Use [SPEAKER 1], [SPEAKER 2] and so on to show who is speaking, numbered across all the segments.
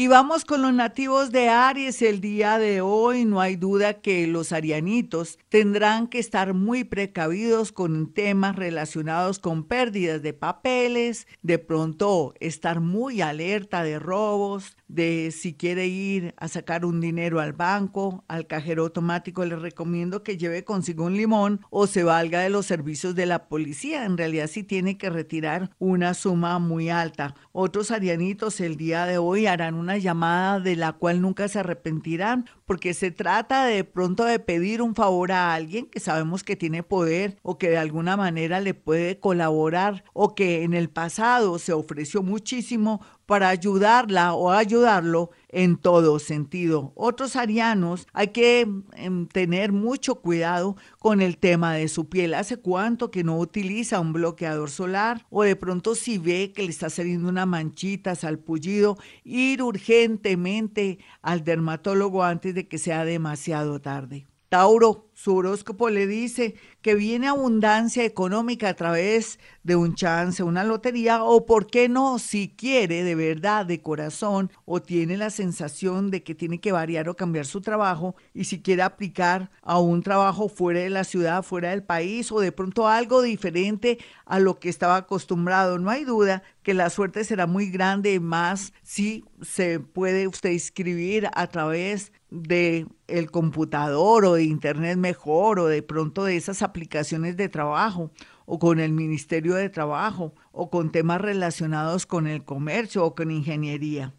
[SPEAKER 1] Y vamos con los nativos de Aries el día de hoy. No hay duda que los arianitos tendrán que estar muy precavidos con temas relacionados con pérdidas de papeles, de pronto estar muy alerta de robos, de si quiere ir a sacar un dinero al banco, al cajero automático, le recomiendo que lleve consigo un limón o se valga de los servicios de la policía. En realidad si tiene que retirar una suma muy alta. Otros arianitos el día de hoy harán una llamada de la cual nunca se arrepentirán porque se trata de pronto de pedir un favor a alguien que sabemos que tiene poder o que de alguna manera le puede colaborar o que en el pasado se ofreció muchísimo para ayudarla o ayudarlo en todo sentido. Otros arianos hay que em, tener mucho cuidado con el tema de su piel. ¿Hace cuánto que no utiliza un bloqueador solar? O de pronto si ve que le está saliendo una manchita, salpullido, ir urgentemente al dermatólogo antes que sea demasiado tarde. Tauro, su horóscopo le dice que viene abundancia económica a través de un chance, una lotería, o por qué no, si quiere de verdad, de corazón, o tiene la sensación de que tiene que variar o cambiar su trabajo, y si quiere aplicar a un trabajo fuera de la ciudad, fuera del país, o de pronto algo diferente a lo que estaba acostumbrado. No hay duda que la suerte será muy grande, más si se puede usted inscribir a través de el computador o de internet mejor o de pronto de esas aplicaciones de trabajo o con el Ministerio de Trabajo o con temas relacionados con el comercio o con ingeniería.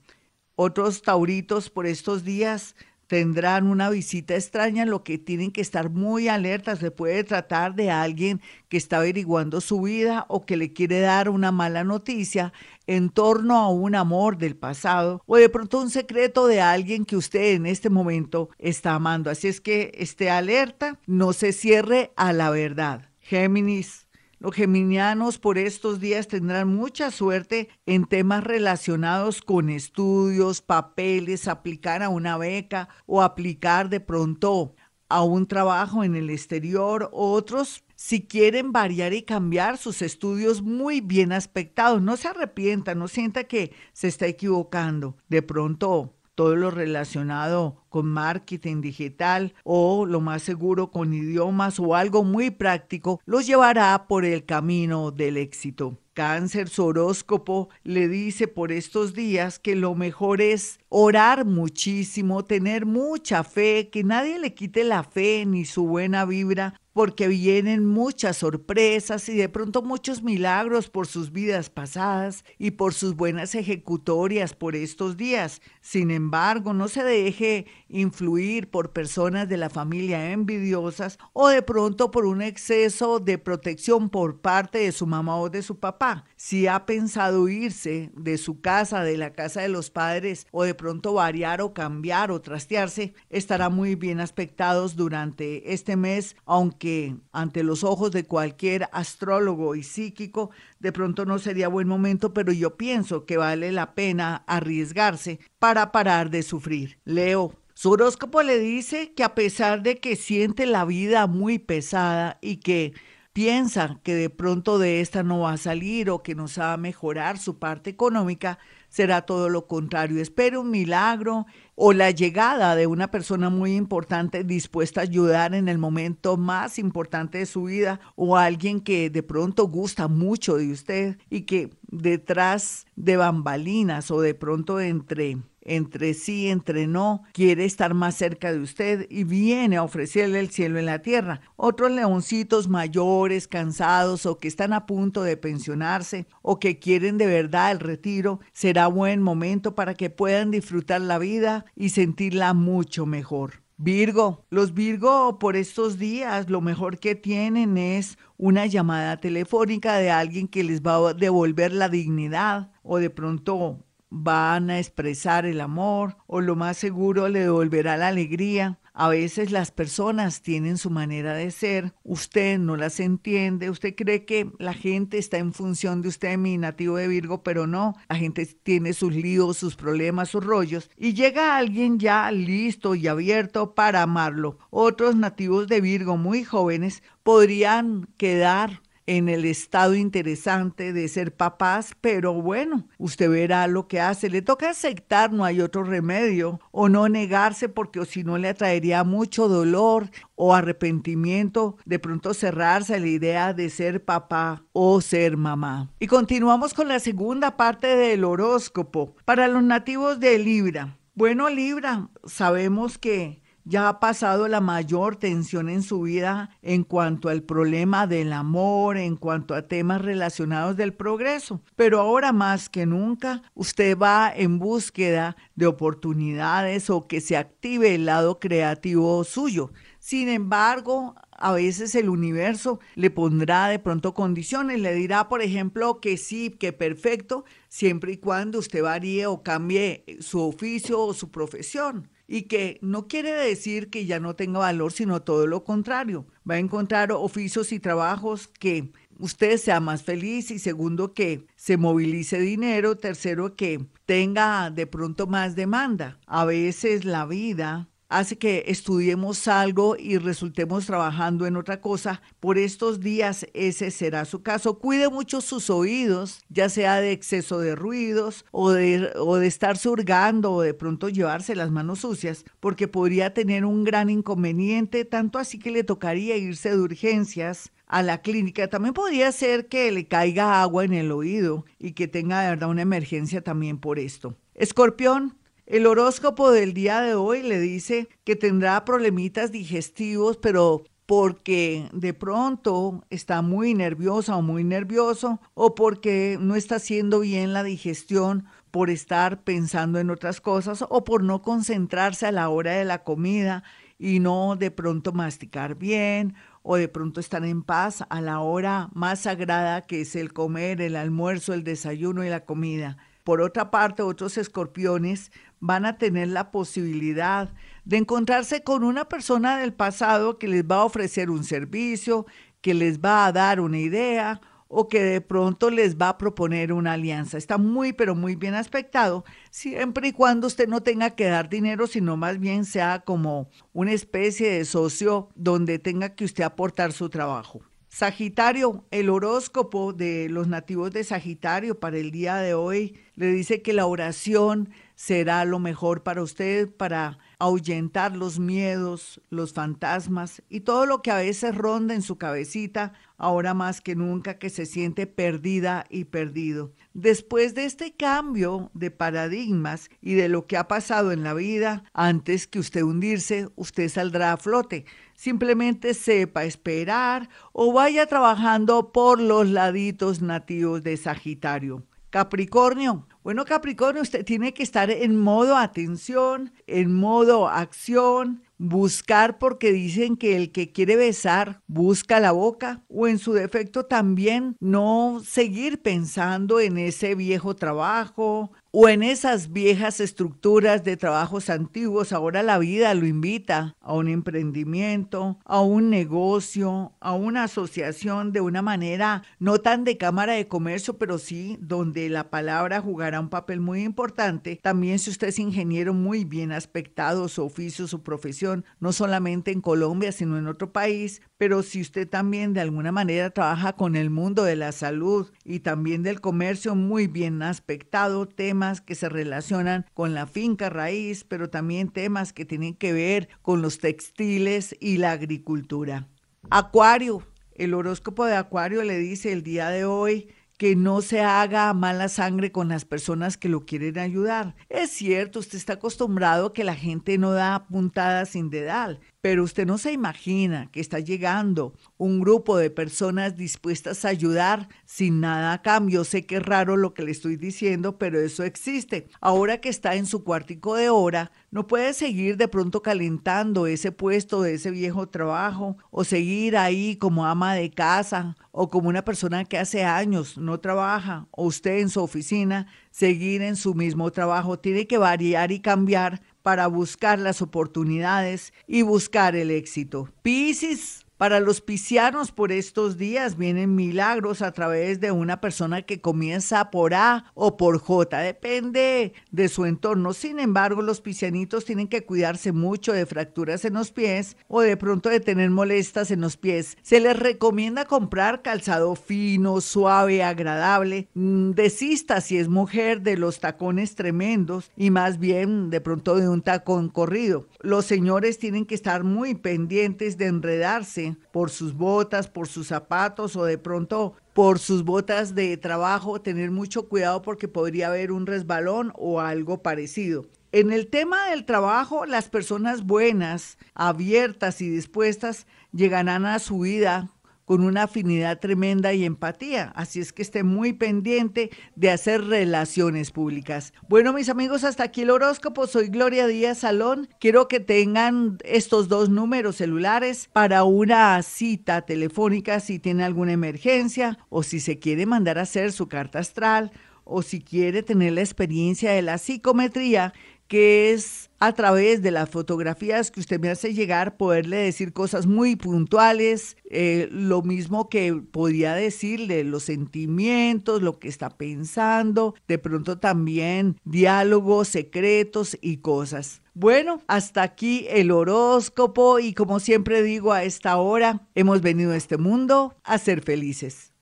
[SPEAKER 1] Otros tauritos por estos días tendrán una visita extraña, lo que tienen que estar muy alertas. Se puede tratar de alguien que está averiguando su vida o que le quiere dar una mala noticia en torno a un amor del pasado o de pronto un secreto de alguien que usted en este momento está amando. Así es que esté alerta, no se cierre a la verdad. Géminis, los geminianos por estos días tendrán mucha suerte en temas relacionados con estudios, papeles, aplicar a una beca o aplicar de pronto a un trabajo en el exterior. Otros, si quieren variar y cambiar sus estudios muy bien aspectados, no se arrepienta, no sienta que se está equivocando. De pronto todo lo relacionado con marketing digital o lo más seguro con idiomas o algo muy práctico, los llevará por el camino del éxito. Cáncer, su horóscopo le dice por estos días que lo mejor es orar muchísimo, tener mucha fe, que nadie le quite la fe ni su buena vibra, porque vienen muchas sorpresas y de pronto muchos milagros por sus vidas pasadas y por sus buenas ejecutorias por estos días. Sin embargo, no se deje influir por personas de la familia envidiosas o de pronto por un exceso de protección por parte de su mamá o de su papá. Si ha pensado irse de su casa, de la casa de los padres o de pronto variar o cambiar o trastearse, estará muy bien aspectados durante este mes, aunque ante los ojos de cualquier astrólogo y psíquico de pronto no sería buen momento, pero yo pienso que vale la pena arriesgarse para parar de sufrir. Leo, su horóscopo le dice que a pesar de que siente la vida muy pesada y que piensa que de pronto de esta no va a salir o que no a mejorar su parte económica, será todo lo contrario. Espere un milagro o la llegada de una persona muy importante dispuesta a ayudar en el momento más importante de su vida o alguien que de pronto gusta mucho de usted y que detrás de bambalinas o de pronto entre entre sí, entre no, quiere estar más cerca de usted y viene a ofrecerle el cielo en la tierra. Otros leoncitos mayores, cansados o que están a punto de pensionarse o que quieren de verdad el retiro, será buen momento para que puedan disfrutar la vida y sentirla mucho mejor. Virgo, los Virgo por estos días lo mejor que tienen es una llamada telefónica de alguien que les va a devolver la dignidad o de pronto van a expresar el amor o lo más seguro le devolverá la alegría. A veces las personas tienen su manera de ser, usted no las entiende, usted cree que la gente está en función de usted, mi nativo de Virgo, pero no, la gente tiene sus líos, sus problemas, sus rollos, y llega alguien ya listo y abierto para amarlo. Otros nativos de Virgo muy jóvenes podrían quedar en el estado interesante de ser papás, pero bueno, usted verá lo que hace. Le toca aceptar, no hay otro remedio, o no negarse porque si no le atraería mucho dolor o arrepentimiento, de pronto cerrarse a la idea de ser papá o ser mamá. Y continuamos con la segunda parte del horóscopo. Para los nativos de Libra, bueno Libra, sabemos que ya ha pasado la mayor tensión en su vida en cuanto al problema del amor, en cuanto a temas relacionados del progreso. Pero ahora más que nunca, usted va en búsqueda de oportunidades o que se active el lado creativo suyo. Sin embargo, a veces el universo le pondrá de pronto condiciones, le dirá, por ejemplo, que sí, que perfecto, siempre y cuando usted varíe o cambie su oficio o su profesión y que no quiere decir que ya no tenga valor, sino todo lo contrario. Va a encontrar oficios y trabajos que usted sea más feliz y segundo que se movilice dinero, tercero que tenga de pronto más demanda. A veces la vida hace que estudiemos algo y resultemos trabajando en otra cosa. Por estos días ese será su caso. Cuide mucho sus oídos, ya sea de exceso de ruidos o de, o de estar surgando o de pronto llevarse las manos sucias, porque podría tener un gran inconveniente, tanto así que le tocaría irse de urgencias a la clínica. También podría ser que le caiga agua en el oído y que tenga de verdad una emergencia también por esto. Escorpión, el horóscopo del día de hoy le dice que tendrá problemitas digestivos, pero porque de pronto está muy nerviosa o muy nervioso o porque no está haciendo bien la digestión por estar pensando en otras cosas o por no concentrarse a la hora de la comida y no de pronto masticar bien o de pronto estar en paz a la hora más sagrada que es el comer, el almuerzo, el desayuno y la comida. Por otra parte, otros escorpiones van a tener la posibilidad de encontrarse con una persona del pasado que les va a ofrecer un servicio, que les va a dar una idea o que de pronto les va a proponer una alianza. Está muy, pero muy bien aspectado, siempre y cuando usted no tenga que dar dinero, sino más bien sea como una especie de socio donde tenga que usted aportar su trabajo. Sagitario, el horóscopo de los nativos de Sagitario para el día de hoy le dice que la oración será lo mejor para usted para ahuyentar los miedos, los fantasmas y todo lo que a veces ronda en su cabecita, ahora más que nunca que se siente perdida y perdido. Después de este cambio de paradigmas y de lo que ha pasado en la vida, antes que usted hundirse, usted saldrá a flote. Simplemente sepa esperar o vaya trabajando por los laditos nativos de Sagitario. Capricornio, bueno, Capricornio, usted tiene que estar en modo atención, en modo acción, buscar porque dicen que el que quiere besar busca la boca o en su defecto también no seguir pensando en ese viejo trabajo o en esas viejas estructuras de trabajos antiguos, ahora la vida lo invita a un emprendimiento, a un negocio, a una asociación de una manera no tan de cámara de comercio, pero sí donde la palabra jugará un papel muy importante. También si usted es ingeniero muy bien aspectado, su oficio, su profesión, no solamente en Colombia, sino en otro país, pero si usted también de alguna manera trabaja con el mundo de la salud y también del comercio muy bien aspectado, temas que se relacionan con la finca raíz, pero también temas que tienen que ver con los textiles y la agricultura. Acuario, el horóscopo de Acuario le dice el día de hoy que no se haga mala sangre con las personas que lo quieren ayudar. Es cierto, usted está acostumbrado a que la gente no da puntadas sin dedal, pero usted no se imagina que está llegando un grupo de personas dispuestas a ayudar sin nada a cambio. Sé que es raro lo que le estoy diciendo, pero eso existe. Ahora que está en su cuartico de hora, no puede seguir de pronto calentando ese puesto de ese viejo trabajo o seguir ahí como ama de casa o como una persona que hace años no trabaja o usted en su oficina seguir en su mismo trabajo. Tiene que variar y cambiar para buscar las oportunidades y buscar el éxito. Piscis, Para los piscianos por estos días vienen milagros a través de una persona que comienza por A o por J, depende de su entorno. Sin embargo, los piscianitos tienen que cuidarse mucho de fracturas en los pies o de pronto de tener molestas en los pies. Se les recomienda comprar calzado fino, suave, agradable. Mm, desista si es mujer de los tacones tremendos y más bien de pronto de un tacón corrido. Los señores tienen que estar muy pendientes de enredarse por sus botas, por sus zapatos o de pronto por sus botas de trabajo, tener mucho cuidado porque podría haber un resbalón o algo parecido. En el tema del trabajo, las personas buenas, abiertas y dispuestas llegarán a su vida con una afinidad tremenda y empatía. Así es que esté muy pendiente de hacer relaciones públicas. Bueno, mis amigos, hasta aquí el horóscopo. Soy Gloria Díaz Salón. Quiero que tengan estos dos números celulares para una cita telefónica si tiene alguna emergencia o si se quiere mandar a hacer su carta astral o si quiere tener la experiencia de la psicometría que es a través de las fotografías que usted me hace llegar, poderle decir cosas muy puntuales, eh, lo mismo que podía decirle los sentimientos, lo que está pensando, de pronto también diálogos secretos y cosas. Bueno, hasta aquí el horóscopo y como siempre digo a esta hora, hemos venido a este mundo a ser felices.